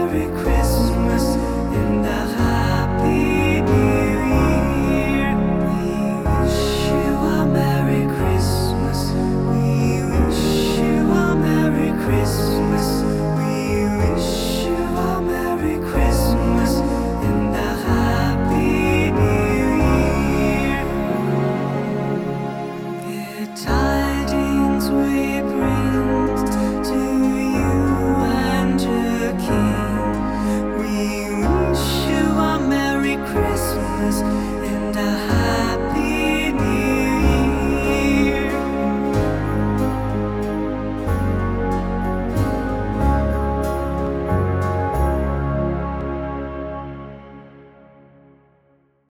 Every Christmas. and I